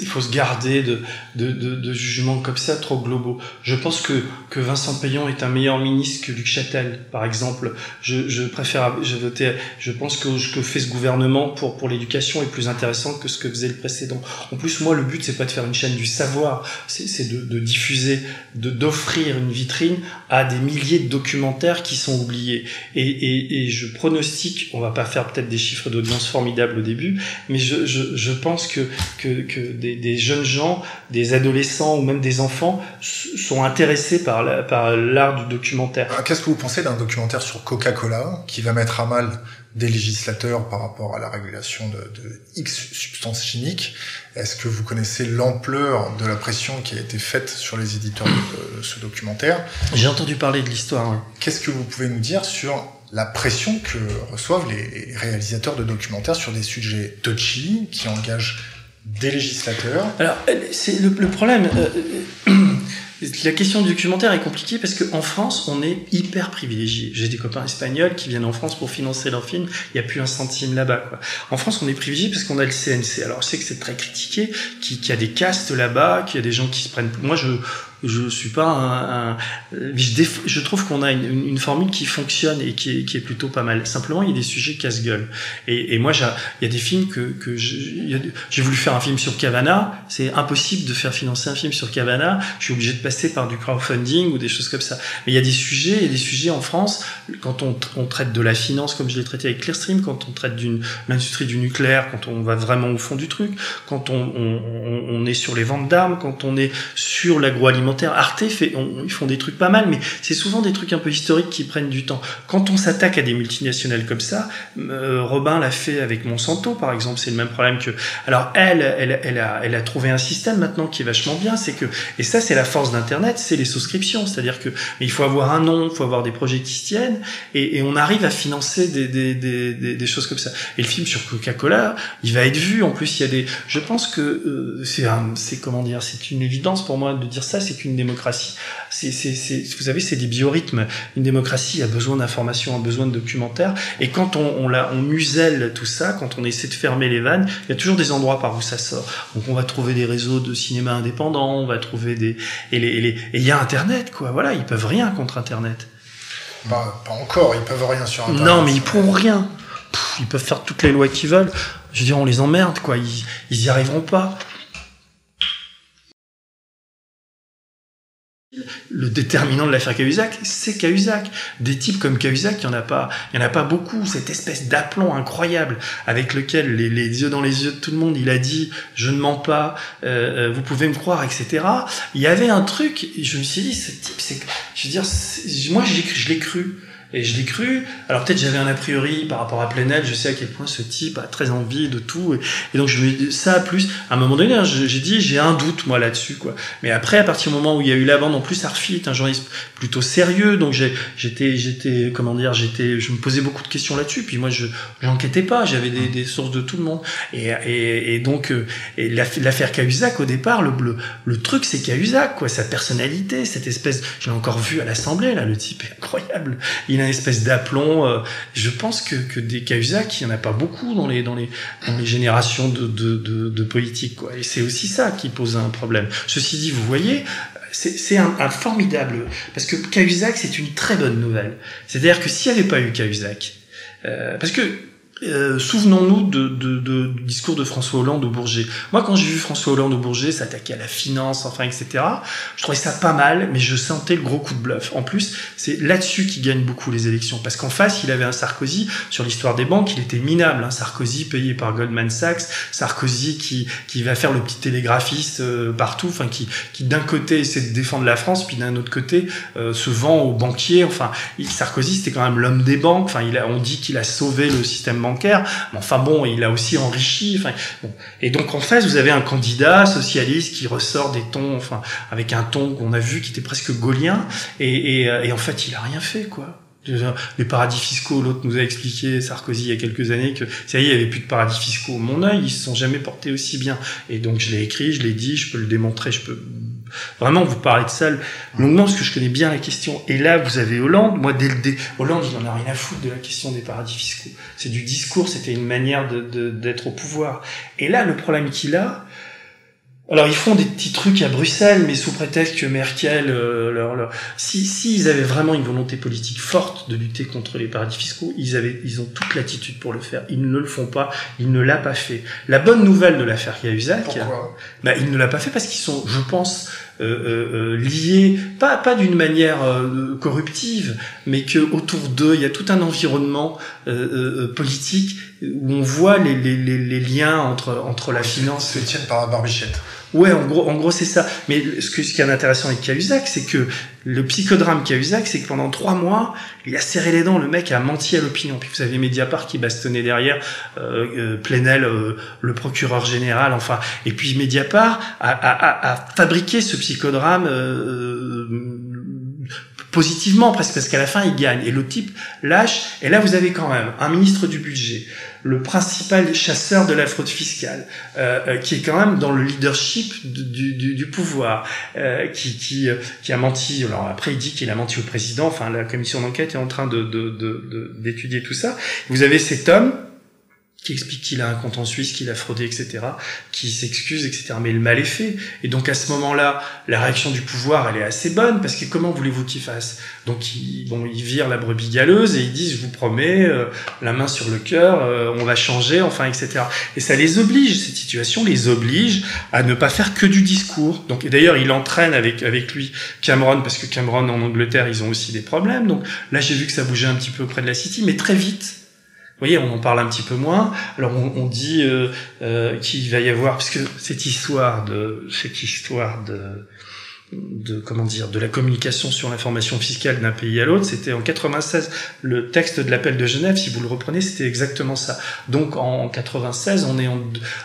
Il faut se garder de, de, jugements comme ça trop globaux. Je pense que, que Vincent Payon est un meilleur ministre que Luc Châtel, par exemple. Je, je préfère, je, votais, je pense que ce que fait ce gouvernement pour, pour l'éducation est plus intéressant que ce que faisait le précédent. En plus, moi, le but, c'est pas de faire une chaîne du savoir, c'est de, de diffuser, d'offrir une vitrine à des milliers de documentaires qui sont oubliés. Et, et, je pronostique, on va pas faire peut-être des chiffres d'audience formidables au début, mais je, je, pense que, que des, des, jeunes gens, des adolescents ou même des enfants sont intéressés par l'art par du documentaire. Ah, qu'est-ce que vous pensez d'un documentaire sur Coca-Cola qui va mettre à mal des législateurs par rapport à la régulation de, de X substances chimiques? Est-ce que vous connaissez l'ampleur de la pression qui a été faite sur les éditeurs de, ce documentaire? J'ai entendu parler de l'histoire. Ouais. Qu'est-ce que vous pouvez nous dire sur la pression que reçoivent les réalisateurs de documentaires sur des sujets touchy qui engagent des législateurs. Alors, c'est le, problème. Euh, la question du documentaire est compliquée parce qu'en France, on est hyper privilégié. J'ai des copains espagnols qui viennent en France pour financer leur film. Il n'y a plus un centime là-bas. En France, on est privilégié parce qu'on a le CNC. Alors, je sais que c'est très critiqué, qu'il y a des castes là-bas, qu'il y a des gens qui se prennent. Moi, je je suis pas un, je, trouve qu'on a une, formule qui fonctionne et qui est, plutôt pas mal. Simplement, il y a des sujets casse-gueule. Et, et, moi, il y a des films que, que j'ai voulu faire un film sur Cavana. C'est impossible de faire financer un film sur Cavana. Je suis obligé de passer par du crowdfunding ou des choses comme ça. Mais il y a des sujets, il des sujets en France quand on, traite de la finance, comme je l'ai traité avec Clearstream, quand on traite d'une l'industrie du nucléaire, quand on va vraiment au fond du truc, quand on, est sur les ventes d'armes, quand on est sur l'agroalimentaire Arte fait, ils font des trucs pas mal, mais c'est souvent des trucs un peu historiques qui prennent du temps. Quand on s'attaque à des multinationales comme ça, euh, Robin l'a fait avec Monsanto, par exemple, c'est le même problème que. Alors elle, elle, elle a, elle a trouvé un système maintenant qui est vachement bien, c'est que, et ça c'est la force d'Internet, c'est les souscriptions, c'est-à-dire que il faut avoir un nom, il faut avoir des projets qui se tiennent, et, on arrive à financer des, choses comme ça. Et le film sur Coca-Cola, il va être vu. En plus, il y a des. Je pense que euh, c'est, comment dire, c'est une évidence pour moi de dire ça, c'est qu'une démocratie, vous savez, c'est des biorhythmes. Une démocratie a besoin d'informations, a besoin de documentaires. Et quand on, on, muselle tout ça, quand on essaie de fermer les vannes, il y a toujours des endroits par où ça sort. Donc on va trouver des réseaux de cinéma indépendants, on va trouver des et il y a Internet quoi. Voilà, ils peuvent rien contre Internet. Bah, pas encore, ils peuvent rien sur Internet. Non, mais ils pourront rien. Pff, ils peuvent faire toutes les lois qu'ils veulent. Je veux dire, on les emmerde, quoi. Ils, ils y arriveront pas. Le déterminant de l'affaire Cahuzac, c'est Cahuzac. Des types comme Cahuzac, il y en a pas, il y en a pas beaucoup. Cette espèce d'aplomb incroyable avec lequel les, les, yeux dans les yeux de tout le monde, il a dit je ne mens pas, euh, vous pouvez me croire, etc. Il y avait un truc, je me suis dit ce type, c'est, je veux dire, moi je l'ai cru. Et je l'ai cru. Alors peut-être j'avais un a priori par rapport à Plenel, je sais à quel point ce type a très envie de tout. Et, donc je me ça plus. À un moment donné, hein, j'ai dit j'ai un doute moi là-dessus quoi. Mais après, à partir du moment où il y a eu la bande, en plus Arfi est un journaliste plutôt sérieux, donc j'étais j'étais comment dire, j'étais je me posais beaucoup de questions là-dessus. Puis moi je j'enquêtais pas, j'avais des, des, sources de tout le monde. Et, et, et donc et l'affaire Cahuzac au départ, le, le, le truc c'est Cahuzac quoi, sa personnalité, cette espèce. J'ai encore vu à l'Assemblée là, le type est incroyable. Une espèce d'aplomb. Euh, je pense que, que des Cahuzac, il n'y en a pas beaucoup dans les, dans les, dans les générations de, de, de, de politique. Quoi. Et c'est aussi ça qui pose un problème. Ceci dit, vous voyez, c'est un, un, formidable... Parce que Cahuzac, c'est une très bonne nouvelle. C'est-à-dire que s'il n'y avait pas eu Cahuzac, euh, parce que euh, souvenons-nous de, de, de, du discours de François Hollande au Bourget. Moi, quand j'ai vu François Hollande au Bourget s'attaquer à la finance, enfin, etc., je trouvais ça pas mal, mais je sentais le gros coup de bluff. En plus, c'est là-dessus qu'il gagne beaucoup les élections, parce qu'en face, il avait un Sarkozy sur l'histoire des banques, il était minable. Hein. Sarkozy payé par Goldman Sachs, Sarkozy qui qui va faire le petit télégraphiste euh, partout, enfin, qui qui d'un côté essaie de défendre la France, puis d'un autre côté euh, se vend aux banquiers. Enfin, Sarkozy, c'était quand même l'homme des banques. Enfin, il a, on dit qu'il a sauvé le système bancaire Mais enfin bon, il a aussi enrichi. Enfin, bon. Et donc en fait, vous avez un candidat socialiste qui ressort des tons, enfin, avec un ton qu'on a vu qui était presque gaulien. Et, euh, en fait, il a rien fait, quoi les paradis fiscaux, l'autre nous a expliqué, Sarkozy, il y a quelques années, que ça y est, il n'y avait plus de paradis fiscaux. Mon œil, ils se sont jamais portés aussi bien. Et donc, je l'ai écrit, je l'ai dit, je peux le démontrer, je peux vraiment vous parler de ça longuement, parce que je connais bien la question. Et là, vous avez Hollande. Moi, dès le dé... Hollande, il en a rien à foutre de la question des paradis fiscaux. C'est du discours, c'était une manière d'être au pouvoir. Et là, le problème qu'il a, alors ils font des petits trucs à Bruxelles, mais sous prétexte que Merkel, euh, leur, leur... si s'ils avaient vraiment une volonté politique forte de lutter contre les paradis fiscaux, ils avaient, ils ont toute l'attitude pour le faire. Ils ne le font pas, il ne l'a pas fait. La bonne nouvelle de l'affaire Cahuzac, bah, il ne l'a pas fait parce qu'ils sont, je pense, euh, euh, euh liés, pas pas d'une manière euh, corruptive, mais que autour d'eux il y a tout un environnement politique où on voit les, les, les, les liens entre entre la finance. Se tiennent par la barbichette. Ouais, en gros, en gros, c'est ça. Mais ce, que, ce qui est intéressant avec Cahuzac, c'est que le psychodrame Cahuzac, c'est que pendant trois mois, il a serré les dents. Le mec a menti à l'opinion. Puis vous avez Mediapart qui bastonnait derrière euh, euh Plenel, euh, le procureur général. Enfin, et puis Mediapart a, a, a, a fabriqué ce psychodrame. Euh, positivement presque parce qu'à la fin il gagne. Et le type lâche. Et là vous avez quand même un ministre du budget le principal chasseur de la fraude fiscale euh, euh qui est quand même dans le leadership du, du, du pouvoir euh, qui, qui, qui a menti. Alors après il dit qu'il a menti au président. Enfin la commission d'enquête est en train de d'étudier de, de, tout ça. Vous avez cet homme qui explique qu'il a un compte en Suisse, qu'il a fraudé, etc., qui s'excuse, etc. Mais le mal est fait. Et donc à ce moment-là, la réaction du pouvoir, elle est assez bonne, parce que comment voulez-vous qu'il fasse? Donc ils, bon, ils virent la brebis galeuse et ils disent, je vous promets, euh, la main sur le cœur, euh, on va changer, enfin, etc. Et ça les oblige, cette situation les oblige à ne pas faire que du discours. Donc d'ailleurs, il entraîne avec avec lui Cameron, parce que Cameron en Angleterre, ils ont aussi des problèmes. Donc là, j'ai vu que ça bougeait un petit peu près de la City, mais très vite vous voyez, on en parle un petit peu moins. Alors on, dit euh, euh, qu'il va y avoir, parce que cette histoire de cette histoire de de comment dire de la communication sur l'information fiscale d'un pays à l'autre c'était en 96 le texte de l'appel de Genève si vous le reprenez c'était exactement ça. Donc en 96 on est en,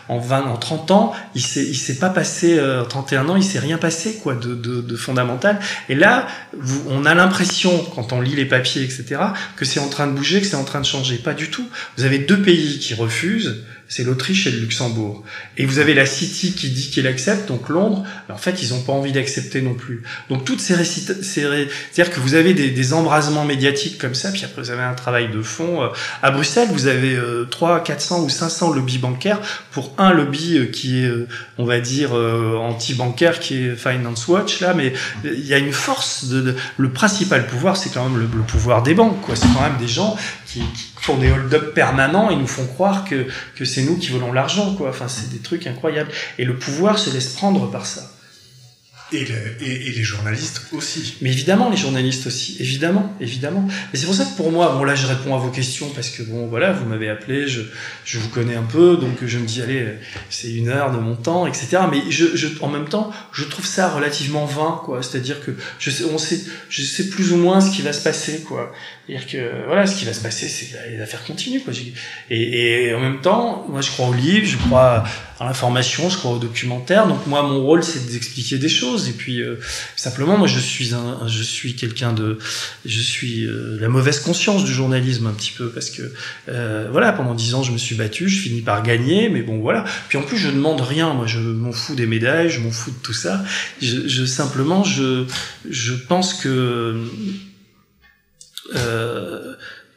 en 20 en 30 ans il s'est il s'est pas passé euh, 31 ans il s'est rien passé quoi de, de, de fondamental. Et là vous, on a l'impression quand on lit les papiers etc que c'est en train de bouger que c'est en train de changer. Pas du tout. Vous avez deux pays qui refusent c'est l'Autriche et le Luxembourg. Et vous avez la City qui dit qu'elle accepte, donc Londres, en fait, ils n'ont pas envie d'accepter non plus. Donc toutes ces c'est-à-dire que vous avez des, des, embrasements médiatiques comme ça, puis après vous avez un travail de fond. Euh, à Bruxelles, vous avez euh, 3, 400 ou 500 lobbies bancaires pour un lobby euh, qui est, euh, on va dire, anti-bancaire, qui est Finance Watch, là, mais il y a une force de, le principal pouvoir, c'est quand même le, le, pouvoir des banques, quoi. C'est quand même des gens qui, qui font des hold-up permanents et nous font croire que, que c'est nous qui volons l'argent, quoi. Enfin, c'est des trucs incroyables. Et le pouvoir se laisse prendre par ça. Et, le, et, et, les journalistes aussi. Mais évidemment, les journalistes aussi, évidemment, évidemment. Mais c'est pour ça que pour moi, bon là, je réponds à vos questions parce que bon, voilà, vous m'avez appelé, je, je vous connais un peu, donc je me dis allez, c'est une heure de mon temps, etc. Mais je, je, en même temps, je trouve ça relativement vain, quoi. C'est-à-dire que je sais, on sait, je sais plus ou moins ce qui va se passer, quoi. C'est-à-dire que voilà, ce qui va se passer, c'est que les affaires continuent, quoi. Et, et en même temps, moi, je crois au livre, je crois à l'information, je crois au documentaire. Donc moi, mon rôle, c'est d'expliquer des choses. Et puis euh, simplement, moi, je suis un, je suis quelqu'un de, je suis euh, la mauvaise conscience du journalisme un petit peu parce que euh, voilà, pendant dix ans, je me suis battu, je finis par gagner, mais bon voilà. Puis en plus, je demande rien. Moi, je m'en fous des médailles, je m'en fous de tout ça. Je, je simplement, je, je pense que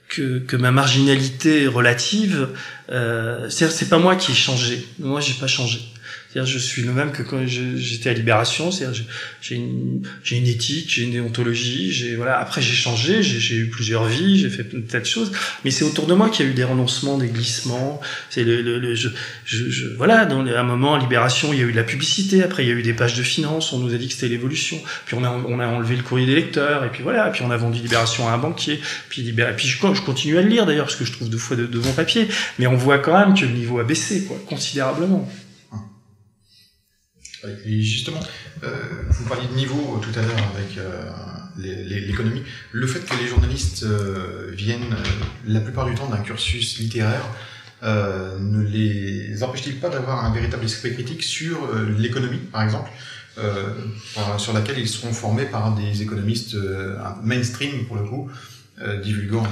que, que ma marginalité relative, euh, c'est pas moi qui ai changé. Moi, j'ai pas changé. C'est-à-dire, je suis le même que quand j'étais à Libération. C'est-à-dire, j'ai une, une éthique, j'ai une déontologie. J'ai voilà. Après, j'ai changé, j'ai eu plusieurs vies, j'ai fait tas de choses. Mais c'est autour de moi qu'il y a eu des renoncements, des glissements. C'est le, le, je, je, voilà. Dans un moment, à Libération, il y a eu de la publicité. Après, il y a eu des pages de finances. On nous a dit que c'était l'évolution. Puis on a, on a enlevé le courrier des lecteurs. Et puis voilà. Puis on a vendu Libération à un banquier. Puis, Libération, puis je, continue à le lire d'ailleurs parce que je trouve deux fois de, de bons papiers. Mais on voit quand même que le niveau a baissé, quoi, considérablement. Et justement, euh, vous parliez de niveau tout à l'heure avec euh, l'économie. Le fait que les journalistes euh, viennent la plupart du temps d'un cursus littéraire ne les empêche-t-il pas d'avoir un véritable esprit critique sur l'économie, par exemple, sur laquelle ils seront formés par des économistes mainstream pour le coup, euh, divulguant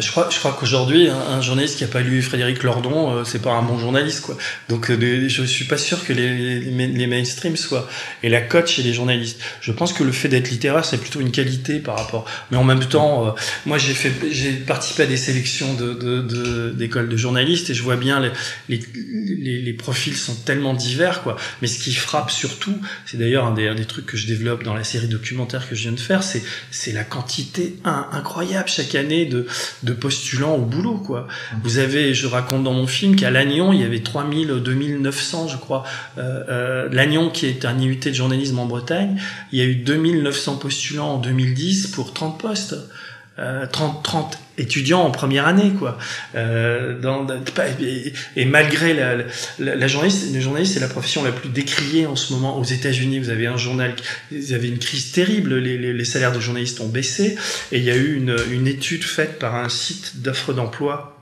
Je crois, je crois qu'aujourd'hui, un, journaliste qui a pas lu Frédéric Lordon, euh, c'est pas un bon journaliste, quoi. Donc, euh, je suis pas sûr que les, les, les mainstream soient et la cote chez les journalistes. Je pense que le fait d'être littéraire, c'est plutôt une qualité par rapport. Mais en même temps, euh, moi, j'ai fait, j'ai participé à des sélections de, de, d'écoles de, journalistes et je vois bien les, les, les, profils sont tellement divers, quoi. Mais ce qui frappe surtout, c'est d'ailleurs un des, un des trucs que je développe dans la série documentaire que je viens de faire, c'est, c'est la quantité incroyable chaque année de, postulants au boulot, quoi. Vous avez, je raconte dans mon film qu'à Lannion, il y avait 3000, 2900, je crois. Euh, euh, Lannion, qui est un IUT de journalisme en Bretagne, il y a eu 2900 postulants en 2010 pour 30 postes. 30, euh, 30 étudiants en première année, quoi. Euh, dans, et, et, malgré la, la, la journaliste, le journaliste c'est la profession la plus décriée en ce moment aux États-Unis. Vous avez un journal, vous avez une crise terrible. Les, les, les, salaires de journalistes ont baissé, et il y a eu une, une étude faite par un site d'offres d'emploi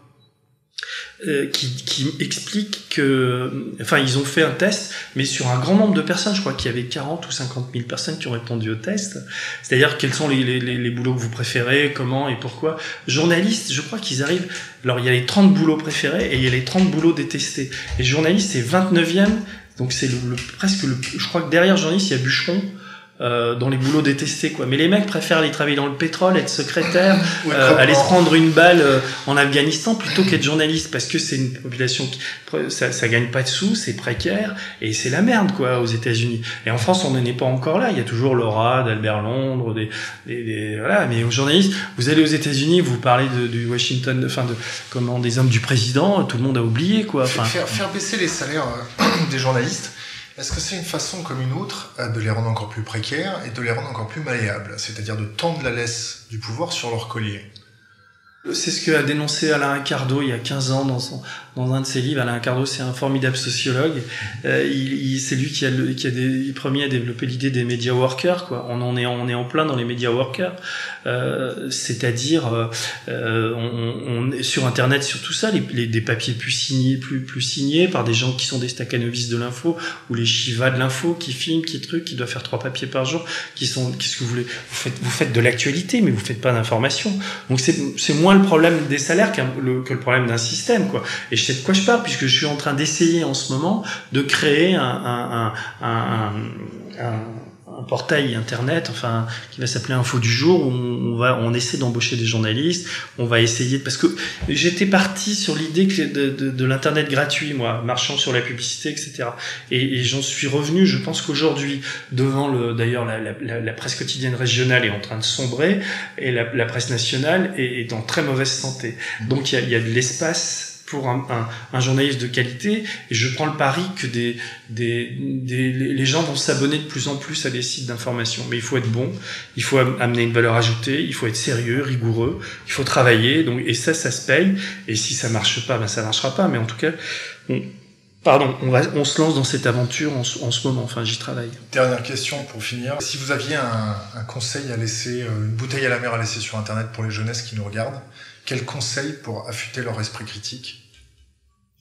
euh, qui, qui, explique que, enfin, ils ont fait un test, mais sur un grand nombre de personnes, je crois qu'il y avait 40 ou 50 000 personnes qui ont répondu au test. C'est-à-dire quels sont les, les, les, boulots que vous préférez, comment et pourquoi? Journaliste, je crois qu'ils arrivent. Alors il y a les 30 boulots préférés et il y a les 30 boulots détestés. Et journaliste, c'est 29e, donc c'est le, le, presque le. Je crois que derrière journaliste, il y a bûcheron euh, dans les boulots détestés quoi. Mais les mecs préfèrent aller travailler dans le pétrole, être secrétaire, euh, aller se prendre une balle euh, en Afghanistan plutôt qu'être journaliste parce que c'est une population qui ça, ça gagne pas de sous, c'est précaire et c'est la merde quoi aux États-Unis. Et en France on n'en est pas encore là. Il y a toujours Laura, d'Albert Londres, des, des, des, voilà. Mais aux journalistes, vous allez aux États-Unis, vous parlez de, du Washington, enfin de comment des hommes du président, tout le monde a oublié quoi. Enfin, faire, faire baisser les salaires des journalistes est-ce que c'est une façon comme une autre euh, de les rendre encore plus précaires et de les rendre encore plus malléables, c'est-à-dire de tendre la laisse du pouvoir sur leur collier? C'est ce que a dénoncé Alain Ricardo il y a 15 ans dans, un de ses livres. Alain Ricardo, c'est un formidable sociologue. Euh, c'est lui qui a, le, des, premier à développer l'idée des media workers. On est, on est en plein dans les media workers, c'est-à-dire euh, on, on, sur Internet, sur tout ça, les, les, des papiers plus signés, plus, plus signés par des gens qui sont des staccanovistes de l'info ou les chivas de l'info qui filment, qui truc, qui doivent faire trois papiers par jour, qui sont, qu'est-ce que vous voulez? Vous faites, vous faites de l'actualité, mais vous faites pas d'information. Donc c'est, moins le problème des salaires que le problème d'un système, quoi. Et je sais de quoi je parle puisque je suis en train d'essayer en ce moment de créer un, un, un, un un portail internet, enfin, qui va s'appeler Info du jour, où on va, on essaie d'embaucher des journalistes, on va essayer, parce que j'étais parti sur l'idée de, de, l'internet gratuit, moi, marchant sur la publicité, etc. Et, j'en suis revenu, je pense qu'aujourd'hui, devant le, d'ailleurs, la, la, presse quotidienne régionale est en train de sombrer, et la, presse nationale est, est, en très mauvaise santé. Donc il y a de l'espace pour un, un, un, journaliste de qualité. Et je prends le pari que des, des, des les gens vont s'abonner de plus en plus à des sites d'information. Mais il faut être bon il faut amener une valeur ajoutée il faut être sérieux rigoureux il faut travailler. Donc et ça ça se paye. Et si ça marche pas ben ça marchera pas. Mais en tout cas on, Pardon, on, va, on se lance dans cette aventure en, en ce moment, enfin j'y travaille. Dernière question pour finir. Si vous aviez un, un, conseil à laisser, euh, une bouteille à la mer à laisser sur Internet pour les jeunesses qui nous regardent, quel conseil pour affûter leur esprit critique?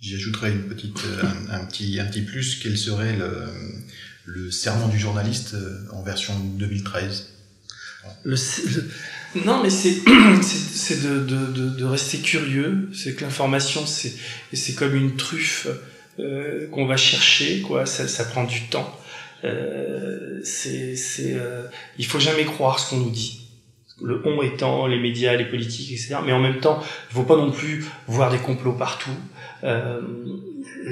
J'y ajouterais une petite, euh, un, un, petit, un petit plus. Quel serait le, le serment du journaliste euh, en version 2013 le, le, Non, mais c'est c'est de, de, de, rester curieux. C'est que l'information, c'est c'est comme une truffe euh, qu'on va chercher. quoi. Ça, ça prend du temps. Euh, c'est c'est euh, il faut jamais croire ce qu'on nous dit le on étant les médias, les politiques, etc. Mais en même temps, il ne faut pas non plus voir des complots partout. Euh,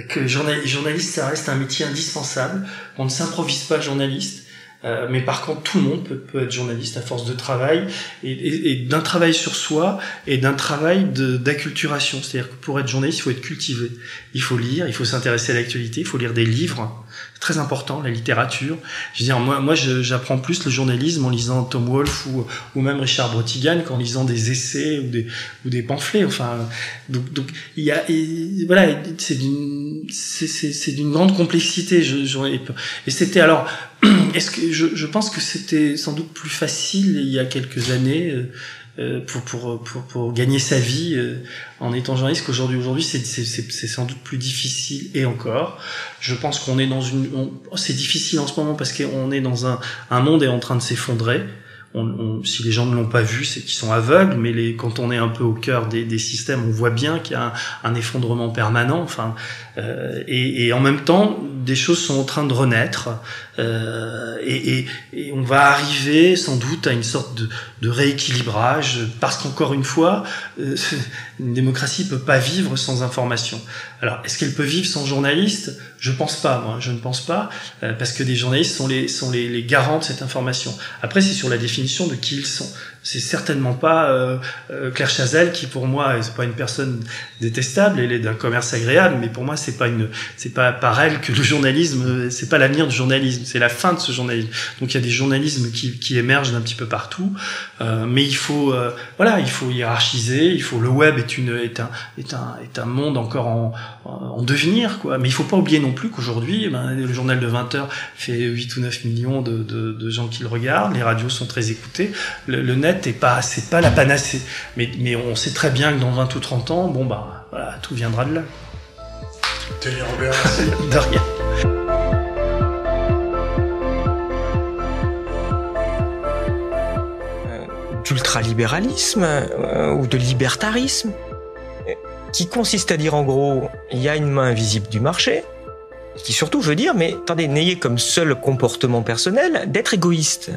que journaliste, ça reste un métier indispensable. On ne s'improvise pas journaliste. Euh, mais par contre, tout le monde peut, être journaliste à force de travail et d'un travail sur soi et d'un travail d'acculturation. C'est-à-dire que pour être journaliste, il faut être cultivé. Il faut lire, il faut s'intéresser à l'actualité, il faut lire des livres très important, la littérature. Je veux dire, moi, moi j'apprends plus le journalisme en lisant Tom Wolfe ou, ou même Richard Brotigan qu'en lisant des essais ou des, ou des pamphlets. Enfin, donc, donc il y a, voilà, c'est d'une, c'est d'une grande complexité. Je, et c'était alors, est-ce que je, je pense que c'était sans doute plus facile il y a quelques années. Euh, pour, pour, pour, pour, gagner sa vie euh, en étant journaliste qu'aujourd'hui aujourd'hui c'est sans doute plus difficile et encore je pense qu'on est dans une c'est difficile en ce moment parce qu'on est dans un, un monde est en train de s'effondrer on, si les gens ne l'ont pas vu, c'est qu'ils sont aveugles, mais les, quand on est un peu au cœur des, des systèmes, on voit bien qu'il y a un, un, effondrement permanent. Enfin, euh, et, et, en même temps, des choses sont en train de renaître, euh, et, et, on va arriver sans doute à une sorte de, de rééquilibrage, parce qu'encore une fois, euh, une démocratie peut pas vivre sans information. Alors, est-ce qu'elle peut vivre sans journalistes? Je pense pas, moi, je ne pense pas, euh, parce que des journalistes sont les sont les, les garants de cette information. Après, c'est sur la définition de qui ils sont c'est certainement pas euh, euh, Claire Chazal qui pour moi c'est pas une personne détestable elle est d'un commerce agréable mais pour moi c'est pas une c'est pas par elle que le journalisme c'est pas l'avenir du journalisme c'est la fin de ce journalisme. Donc il y a des journalismes qui, qui émergent d'un petit peu partout euh, mais il faut euh, voilà il faut hiérarchiser il faut le web est une est un est un est un monde encore en, en devenir quoi. Mais il faut pas oublier non plus qu'aujourd'hui ben, le journal de 20 heures fait 8 ou 9 millions de, de, de gens qui le regardent les radios sont très écoutées le net pas, c'est pas la panacée. Mais, mais on sait très bien que dans 20 ou 30 ans, bon bah, voilà, tout viendra de là. Denis Robert, de rien. Euh, d'ultralibéralisme euh, ou de libertarisme, euh, qui consiste à dire en gros, il y a une main invisible du marché, qui surtout veut dire, mais attendez, n'ayez comme seul comportement personnel d'être égoïste.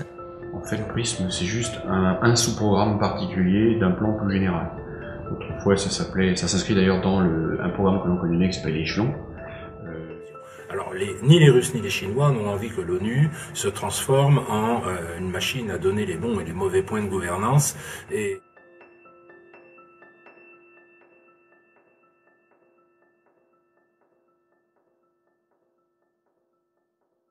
En fait, le prisme, c'est juste un, sous-programme particulier d'un plan plus général. Autrefois, ça s'appelait, ça s'inscrit d'ailleurs dans le, un programme que l'on connaît qui s'appelle l'échelon. Euh, alors, les, ni les Russes ni les Chinois n'ont envie que l'ONU se transforme en euh, une machine à donner les bons et les mauvais points de gouvernance. Et